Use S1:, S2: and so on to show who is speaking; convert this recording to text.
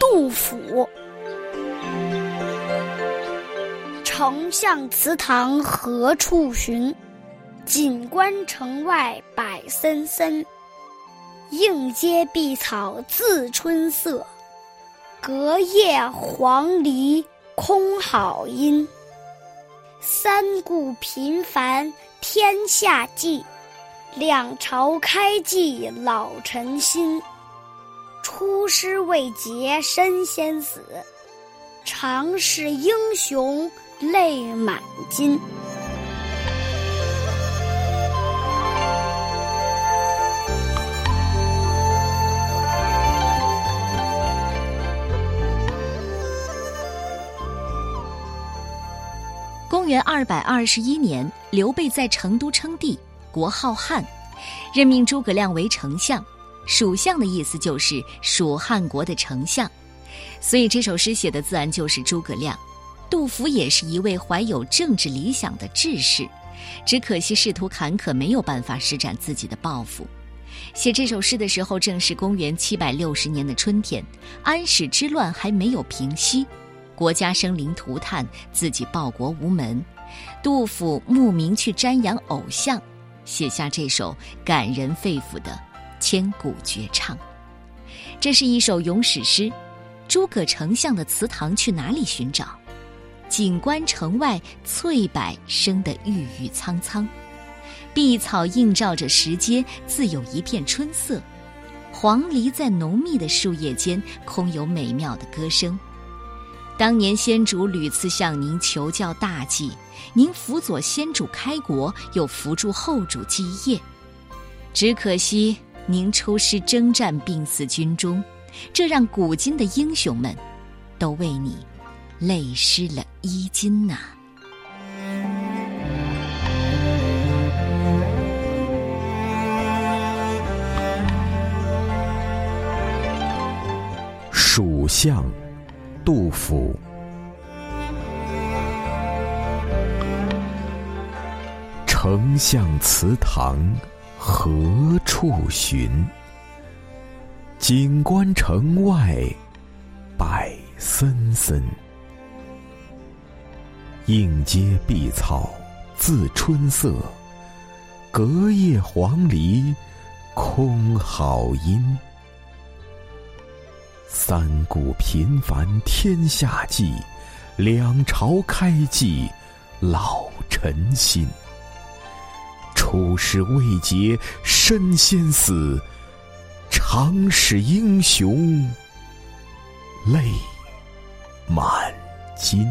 S1: 杜甫。丞相祠堂何处寻？锦官城外柏森森。映阶碧草自春色，隔叶黄鹂空好音。三顾频繁天下计，两朝开济老臣心。出师未捷身先死，常使英雄泪满襟。
S2: 公元二百二十一年，刘备在成都称帝，国号汉，任命诸葛亮为丞相。蜀相的意思就是蜀汉国的丞相，所以这首诗写的自然就是诸葛亮。杜甫也是一位怀有政治理想的志士，只可惜仕途坎坷，没有办法施展自己的抱负。写这首诗的时候，正是公元七百六十年的春天，安史之乱还没有平息。国家生灵涂炭，自己报国无门，杜甫慕名去瞻仰偶像，写下这首感人肺腑的千古绝唱。这是一首咏史诗。诸葛丞相的祠堂去哪里寻找？锦官城外翠柏生得郁郁苍苍，碧草映照着石阶，自有一片春色。黄鹂在浓密的树叶间，空有美妙的歌声。当年先主屡次向您求教大计，您辅佐先主开国，又扶助后主继业，只可惜您出师征战，病死军中，这让古今的英雄们都为你泪湿了衣襟呐。
S3: 蜀相。杜甫，丞相祠堂何处寻？锦官城外柏森森。映阶碧草自春色，隔叶黄鹂空好音。三顾频烦天下计，两朝开济老臣心。出师未捷身先死，常使英雄泪满襟。